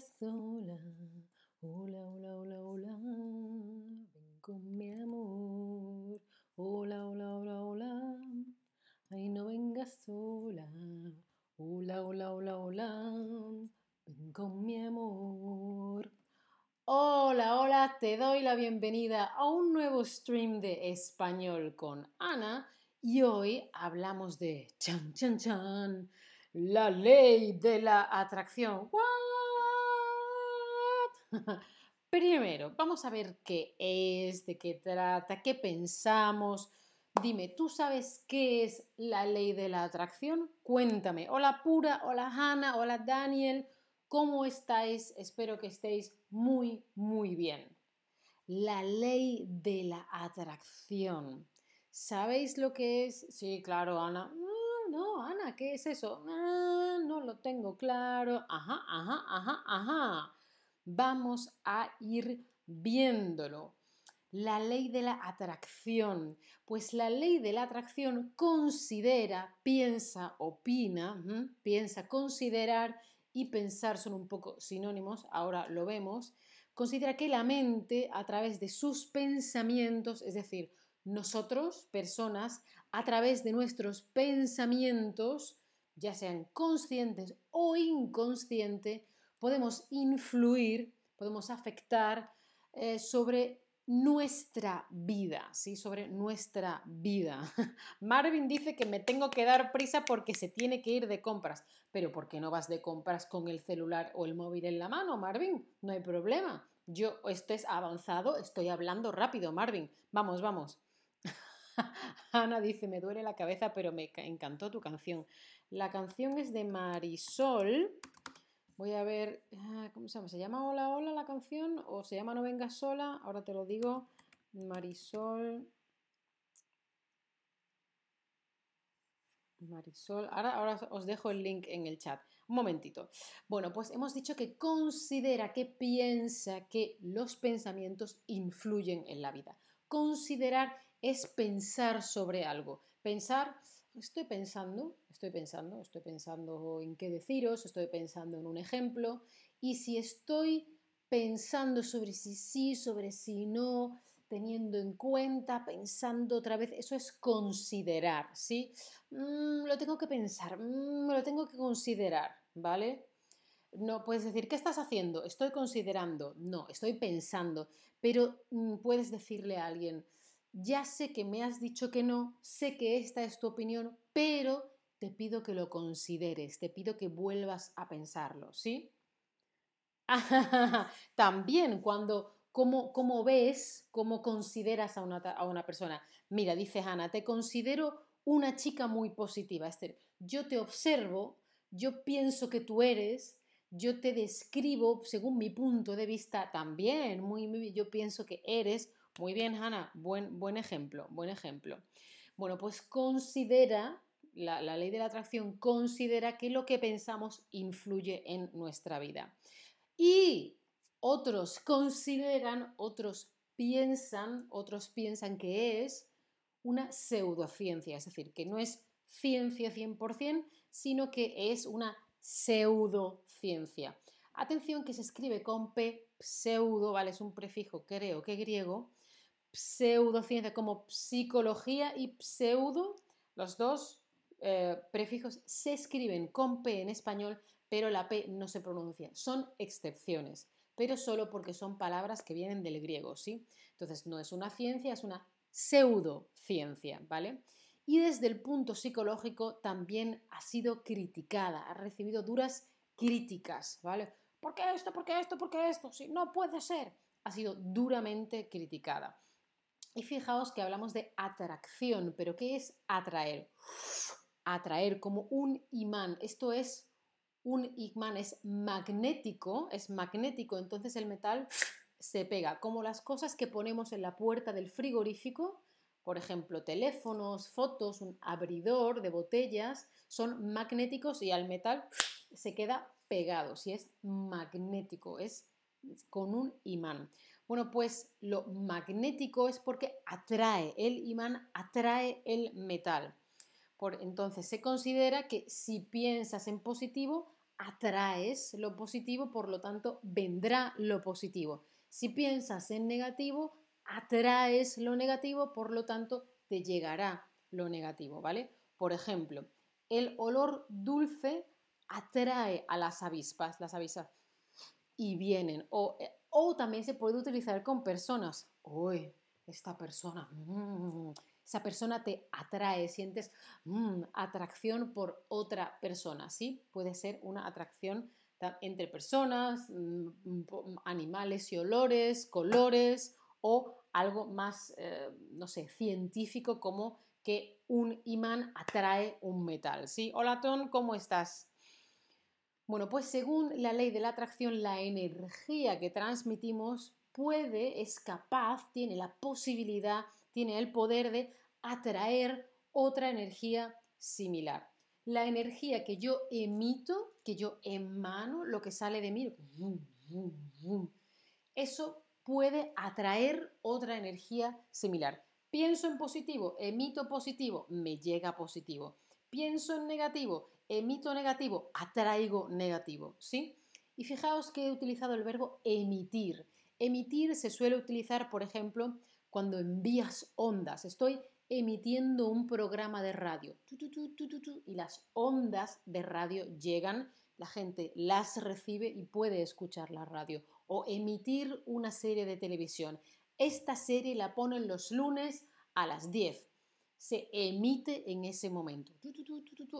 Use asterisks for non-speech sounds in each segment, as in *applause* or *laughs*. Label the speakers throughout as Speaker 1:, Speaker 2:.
Speaker 1: sola. Hola, hola, hola, hola. Ven con mi amor. Hola, hola, hola, hola. Ay, no vengas sola. Hola, hola, hola, hola. Ven con mi amor. Hola, hola, te doy la bienvenida a un nuevo stream de español con Ana y hoy hablamos de chan, chan, chan, la ley de la atracción. *laughs* Primero, vamos a ver qué es, de qué trata, qué pensamos. Dime, ¿tú sabes qué es la ley de la atracción? Cuéntame. Hola Pura, hola Hanna, hola Daniel. ¿Cómo estáis? Espero que estéis muy, muy bien. La ley de la atracción. ¿Sabéis lo que es? Sí, claro, Ana. No, no, Ana, ¿qué es eso? Ah, no lo tengo claro. Ajá, ajá, ajá, ajá vamos a ir viéndolo. La ley de la atracción. Pues la ley de la atracción considera, piensa, opina, piensa, considerar y pensar son un poco sinónimos, ahora lo vemos, considera que la mente a través de sus pensamientos, es decir, nosotros, personas, a través de nuestros pensamientos, ya sean conscientes o inconscientes, podemos influir, podemos afectar eh, sobre nuestra vida, ¿sí? Sobre nuestra vida. *laughs* Marvin dice que me tengo que dar prisa porque se tiene que ir de compras. Pero ¿por qué no vas de compras con el celular o el móvil en la mano, Marvin? No hay problema. Yo, esto es avanzado, estoy hablando rápido, Marvin. Vamos, vamos. *laughs* Ana dice, me duele la cabeza, pero me encantó tu canción. La canción es de Marisol Voy a ver, ah, ¿cómo se llama? ¿Se llama Hola Hola la canción? ¿O se llama No vengas sola? Ahora te lo digo. Marisol. Marisol. Ahora, ahora os dejo el link en el chat. Un momentito. Bueno, pues hemos dicho que considera, que piensa que los pensamientos influyen en la vida. Considerar es pensar sobre algo. Pensar estoy pensando, estoy pensando, estoy pensando en qué deciros, estoy pensando en un ejemplo, y si estoy pensando sobre si sí, sobre si no, teniendo en cuenta, pensando otra vez, eso es considerar, ¿sí? Mm, lo tengo que pensar, mm, lo tengo que considerar, ¿vale? No puedes decir, ¿qué estás haciendo? Estoy considerando, no, estoy pensando, pero mm, puedes decirle a alguien, ya sé que me has dicho que no, sé que esta es tu opinión, pero te pido que lo consideres, te pido que vuelvas a pensarlo, ¿sí? *laughs* También cuando, ¿cómo, ves, cómo consideras a una, a una persona? Mira, dice Hannah, te considero una chica muy positiva, Esther. Yo te observo, yo pienso que tú eres, yo te describo según mi punto de vista también, muy, muy yo pienso que eres muy bien, Hanna, buen, buen ejemplo, buen ejemplo. Bueno, pues considera, la, la ley de la atracción considera que lo que pensamos influye en nuestra vida. Y otros consideran, otros piensan, otros piensan que es una pseudociencia, es decir, que no es ciencia 100%, sino que es una pseudociencia. Atención que se escribe con P, pseudo, ¿vale? Es un prefijo creo que griego, pseudociencia como psicología y pseudo, los dos eh, prefijos se escriben con P en español, pero la P no se pronuncia. Son excepciones, pero solo porque son palabras que vienen del griego, ¿sí? Entonces no es una ciencia, es una pseudociencia, ¿vale? Y desde el punto psicológico también ha sido criticada, ha recibido duras críticas, ¿vale? ¿Por qué esto? ¿Por qué esto? ¿Por qué esto? Sí, no puede ser. Ha sido duramente criticada. Y fijaos que hablamos de atracción, pero ¿qué es atraer? Atraer como un imán. Esto es un imán, es magnético, es magnético, entonces el metal se pega, como las cosas que ponemos en la puerta del frigorífico, por ejemplo, teléfonos, fotos, un abridor de botellas, son magnéticos y al metal se queda pegado, si es magnético, es con un imán. Bueno, pues lo magnético es porque atrae, el imán atrae el metal. Por, entonces se considera que si piensas en positivo, atraes lo positivo, por lo tanto, vendrá lo positivo. Si piensas en negativo, atraes lo negativo, por lo tanto, te llegará lo negativo, ¿vale? Por ejemplo, el olor dulce atrae a las avispas, las avispas, y vienen. O, eh, o también se puede utilizar con personas. Uy, esta persona, mm, esa persona te atrae, sientes mm, atracción por otra persona, ¿sí? Puede ser una atracción entre personas, mm, animales y olores, colores o algo más, eh, no sé, científico como que un imán atrae un metal, ¿sí? Hola, Ton, ¿cómo estás? Bueno, pues según la ley de la atracción, la energía que transmitimos puede, es capaz, tiene la posibilidad, tiene el poder de atraer otra energía similar. La energía que yo emito, que yo emano, lo que sale de mí, eso puede atraer otra energía similar. Pienso en positivo, emito positivo, me llega positivo. Pienso en negativo, emito negativo, atraigo negativo, ¿sí? Y fijaos que he utilizado el verbo emitir. Emitir se suele utilizar, por ejemplo, cuando envías ondas. Estoy emitiendo un programa de radio y las ondas de radio llegan, la gente las recibe y puede escuchar la radio. O emitir una serie de televisión. Esta serie la ponen los lunes a las 10 se emite en ese momento,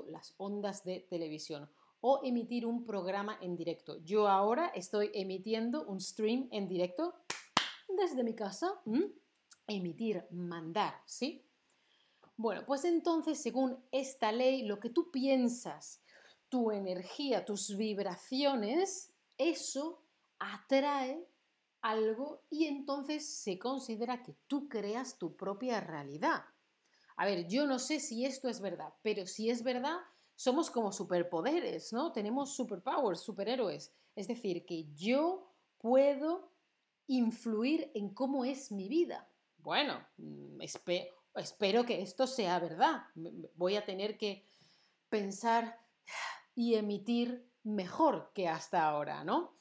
Speaker 1: las ondas de televisión o emitir un programa en directo. Yo ahora estoy emitiendo un stream en directo desde mi casa. Emitir, mandar, ¿sí? Bueno, pues entonces, según esta ley, lo que tú piensas, tu energía, tus vibraciones, eso atrae algo y entonces se considera que tú creas tu propia realidad. A ver, yo no sé si esto es verdad, pero si es verdad, somos como superpoderes, ¿no? Tenemos superpowers, superhéroes. Es decir, que yo puedo influir en cómo es mi vida. Bueno, mm, espero que esto sea verdad. Voy a tener que pensar y emitir mejor que hasta ahora, ¿no?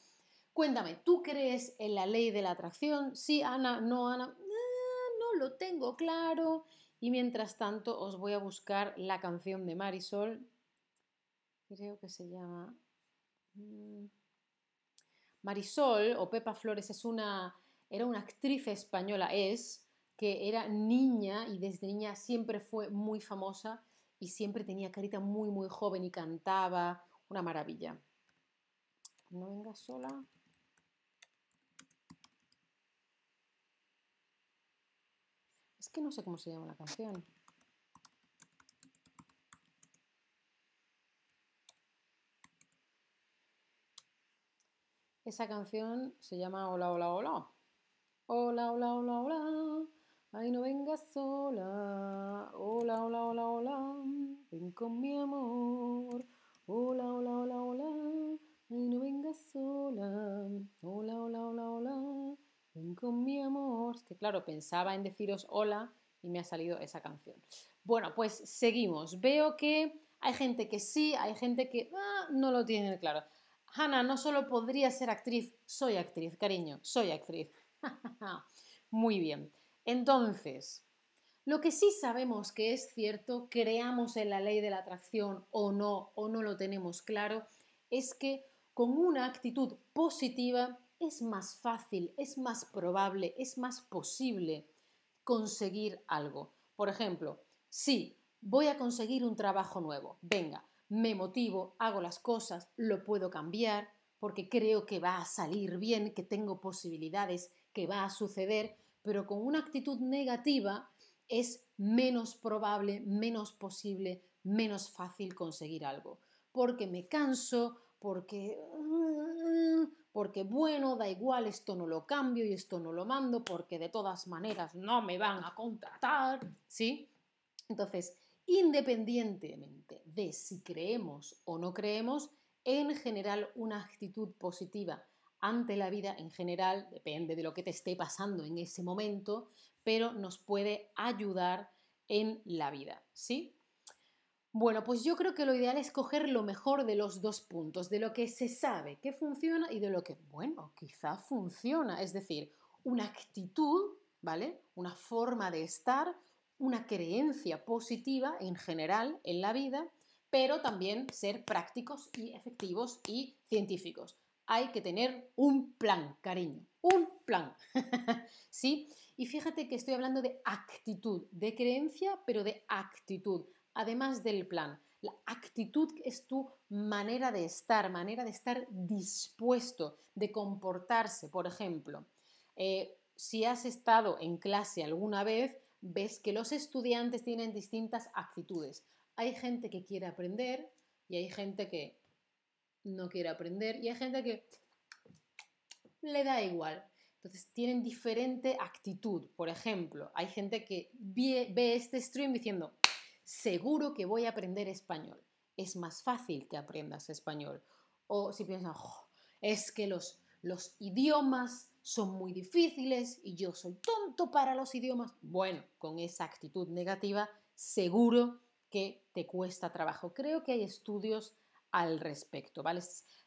Speaker 1: Cuéntame, ¿tú crees en la ley de la atracción? Sí, Ana, no, Ana, ah, no lo tengo claro. Y mientras tanto os voy a buscar la canción de Marisol. Creo que se llama... Mm, Marisol o Pepa Flores es una, era una actriz española, es, que era niña y desde niña siempre fue muy famosa y siempre tenía carita muy, muy joven y cantaba. Una maravilla. No venga sola. Es no sé cómo se llama la canción. Esa canción se llama Hola, hola, hola. Hola, hola, hola, hola. Ay, no vengas sola. Hola, hola, hola, hola. Ven con mi amor. Hola, hola, hola, hola. Ay, no vengas sola. Hola, hola, hola, hola con mi amor. que claro, pensaba en deciros hola y me ha salido esa canción. Bueno, pues seguimos. Veo que hay gente que sí, hay gente que ah, no lo tiene claro. Hannah, no solo podría ser actriz, soy actriz, cariño, soy actriz. *laughs* Muy bien. Entonces, lo que sí sabemos que es cierto, creamos en la ley de la atracción o no, o no lo tenemos claro, es que con una actitud positiva es más fácil, es más probable, es más posible conseguir algo. Por ejemplo, sí, voy a conseguir un trabajo nuevo. Venga, me motivo, hago las cosas, lo puedo cambiar porque creo que va a salir bien, que tengo posibilidades, que va a suceder, pero con una actitud negativa es menos probable, menos posible, menos fácil conseguir algo. Porque me canso, porque porque bueno, da igual, esto no lo cambio y esto no lo mando, porque de todas maneras no me van a contratar, ¿sí? Entonces, independientemente de si creemos o no creemos, en general una actitud positiva ante la vida en general, depende de lo que te esté pasando en ese momento, pero nos puede ayudar en la vida, ¿sí? Bueno, pues yo creo que lo ideal es coger lo mejor de los dos puntos, de lo que se sabe que funciona y de lo que, bueno, quizá funciona. Es decir, una actitud, ¿vale? Una forma de estar, una creencia positiva en general en la vida, pero también ser prácticos y efectivos y científicos. Hay que tener un plan, cariño, un plan. *laughs* ¿Sí? Y fíjate que estoy hablando de actitud, de creencia, pero de actitud además del plan. La actitud es tu manera de estar, manera de estar dispuesto, de comportarse. Por ejemplo, eh, si has estado en clase alguna vez, ves que los estudiantes tienen distintas actitudes. Hay gente que quiere aprender y hay gente que no quiere aprender y hay gente que le da igual. Entonces tienen diferente actitud. Por ejemplo, hay gente que ve, ve este stream diciendo, seguro que voy a aprender español. Es más fácil que aprendas español. O si piensas, es que los, los idiomas son muy difíciles y yo soy tonto para los idiomas. Bueno, con esa actitud negativa, seguro que te cuesta trabajo. Creo que hay estudios al respecto, ¿vale?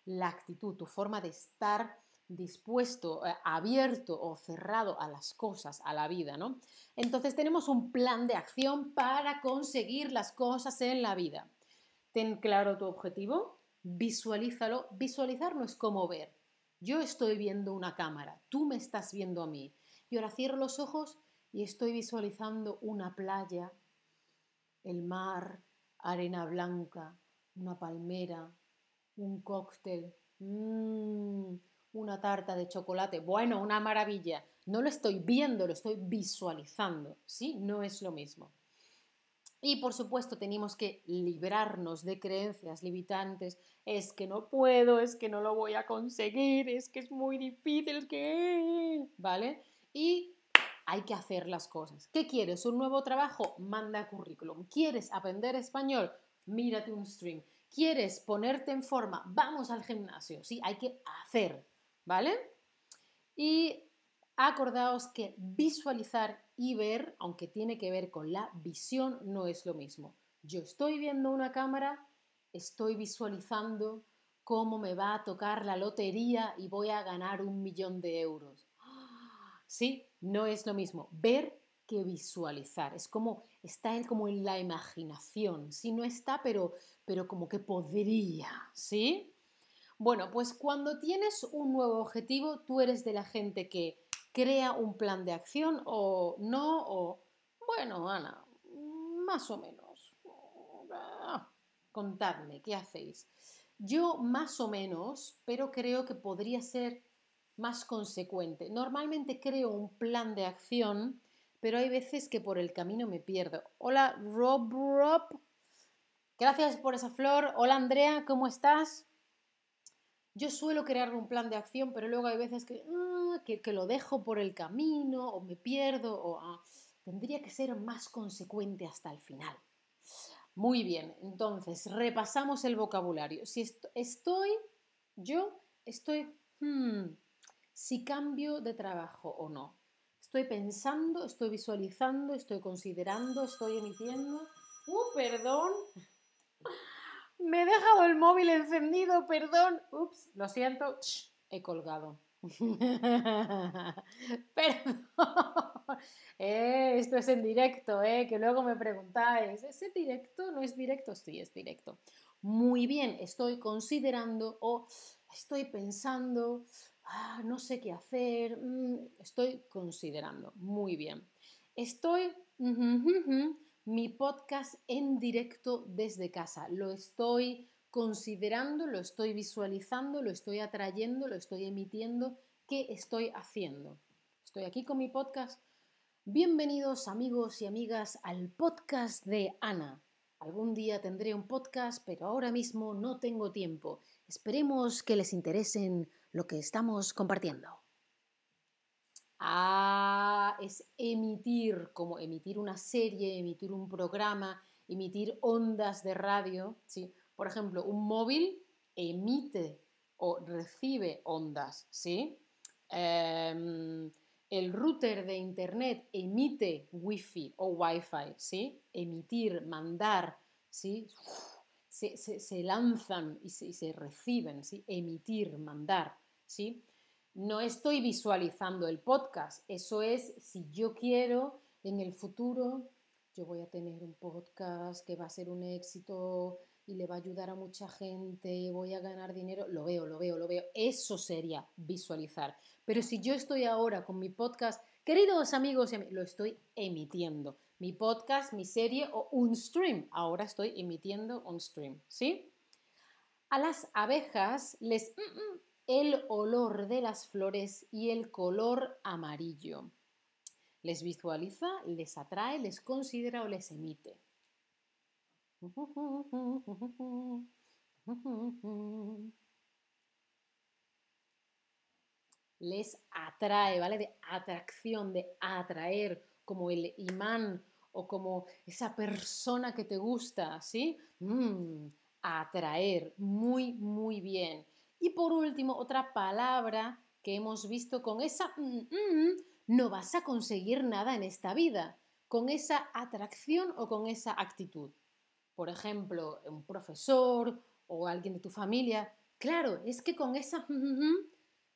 Speaker 1: la actitud, tu forma de estar dispuesto, eh, abierto o cerrado a las cosas, a la vida, ¿no? Entonces tenemos un plan de acción para conseguir las cosas en la vida. Ten claro tu objetivo, visualízalo. Visualizar no es como ver. Yo estoy viendo una cámara, tú me estás viendo a mí. Y ahora cierro los ojos y estoy visualizando una playa, el mar, arena blanca, una palmera, un cóctel. Mmm, una tarta de chocolate, bueno, una maravilla. No lo estoy viendo, lo estoy visualizando, ¿sí? No es lo mismo. Y por supuesto tenemos que librarnos de creencias limitantes. Es que no puedo, es que no lo voy a conseguir, es que es muy difícil, que... ¿Vale? Y hay que hacer las cosas. ¿Qué quieres? ¿Un nuevo trabajo? Manda currículum. ¿Quieres aprender español? Mírate un stream. ¿Quieres ponerte en forma? Vamos al gimnasio. Sí, hay que hacer. ¿Vale? Y acordaos que visualizar y ver, aunque tiene que ver con la visión, no es lo mismo. Yo estoy viendo una cámara, estoy visualizando cómo me va a tocar la lotería y voy a ganar un millón de euros. *gasps* Sí, no es lo mismo. Ver que visualizar. Es como, está como en la imaginación. Sí, no está, pero, pero como que podría, ¿sí? Bueno, pues cuando tienes un nuevo objetivo, tú eres de la gente que crea un plan de acción o no, o bueno, Ana, más o menos. Ah, contadme, ¿qué hacéis? Yo más o menos, pero creo que podría ser más consecuente. Normalmente creo un plan de acción, pero hay veces que por el camino me pierdo. Hola, Rob Rob. Gracias por esa flor. Hola, Andrea, ¿cómo estás? Yo suelo crear un plan de acción, pero luego hay veces que, ah, que, lo dejo por el camino o me pierdo o ah, tendría que ser más consecuente hasta el final. Muy bien, entonces repasamos el vocabulario. Si estoy, yo estoy, hmm, si cambio de trabajo o no. Estoy pensando, estoy visualizando, estoy considerando, estoy emitiendo. ¡Uh, perdón! Me he dejado el móvil encendido, perdón. Ups, lo siento. he colgado. *laughs* perdón. Eh, esto es en directo, eh, que luego me preguntáis, ¿es directo? ¿No es directo? Sí, es directo. Muy bien, estoy considerando o estoy pensando, ah, no sé qué hacer, mm, estoy considerando. Muy bien. Estoy mi podcast en directo desde casa. Lo estoy considerando, lo estoy visualizando, lo estoy atrayendo, lo estoy emitiendo. ¿Qué estoy haciendo? Estoy aquí con mi podcast. Bienvenidos amigos y amigas al podcast de Ana. Algún día tendré un podcast, pero ahora mismo no tengo tiempo. Esperemos que les interesen lo que estamos compartiendo. Ah, es emitir, como emitir una serie, emitir un programa, emitir ondas de radio. ¿sí? Por ejemplo, un móvil emite o recibe ondas. ¿sí? Em, el router de internet emite wifi o wifi, ¿sí? Emitir, mandar, ¿sí? Se, lanzan y se, reciben, ¿sí? emitir, mandar. ¿sí? No estoy visualizando el podcast, eso es si yo quiero en el futuro, yo voy a tener un podcast que va a ser un éxito y le va a ayudar a mucha gente, voy a ganar dinero, lo veo, lo veo, lo veo. Eso sería visualizar. Pero si yo estoy ahora con mi podcast, queridos amigos, lo estoy emitiendo. Mi podcast, mi serie o un stream. Ahora estoy emitiendo un stream, ¿sí? A las abejas les mm, mm, el olor de las flores y el color amarillo. Les visualiza, les atrae, les considera o les emite. Les atrae, ¿vale? De atracción, de atraer, como el imán o como esa persona que te gusta, ¿sí? Mm, atraer, muy, muy bien. Y por último, otra palabra que hemos visto con esa mm, mm, no vas a conseguir nada en esta vida, con esa atracción o con esa actitud por ejemplo, un profesor o alguien de tu familia, claro, es que con esa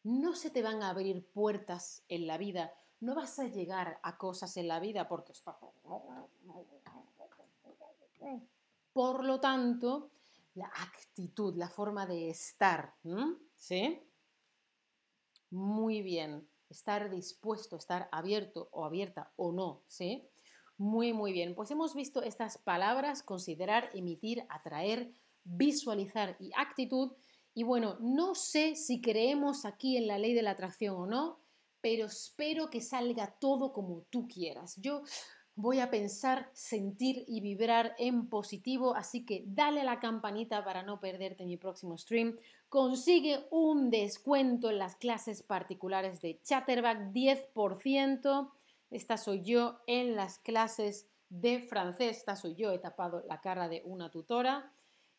Speaker 1: no se te van a abrir puertas en la vida, no vas a llegar a cosas en la vida porque. *laughs* Por lo tanto, la actitud, la forma de estar, ¿sí? Muy bien, estar dispuesto, estar abierto o abierta o no, ¿sí? Muy, muy bien. Pues hemos visto estas palabras, considerar, emitir, atraer, visualizar y actitud. Y bueno, no sé si creemos aquí en la ley de la atracción o no, pero espero que salga todo como tú quieras. Yo voy a pensar, sentir y vibrar en positivo, así que dale a la campanita para no perderte mi próximo stream. Consigue un descuento en las clases particulares de Chatterback 10%. Esta soy yo en las clases de francés. Esta soy yo, he tapado la cara de una tutora.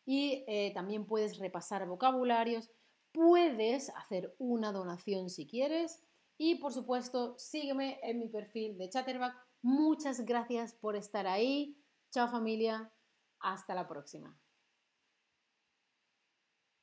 Speaker 1: Y eh, también puedes repasar vocabularios. Puedes hacer una donación si quieres. Y por supuesto, sígueme en mi perfil de Chatterback. Muchas gracias por estar ahí. Chao familia. Hasta la próxima.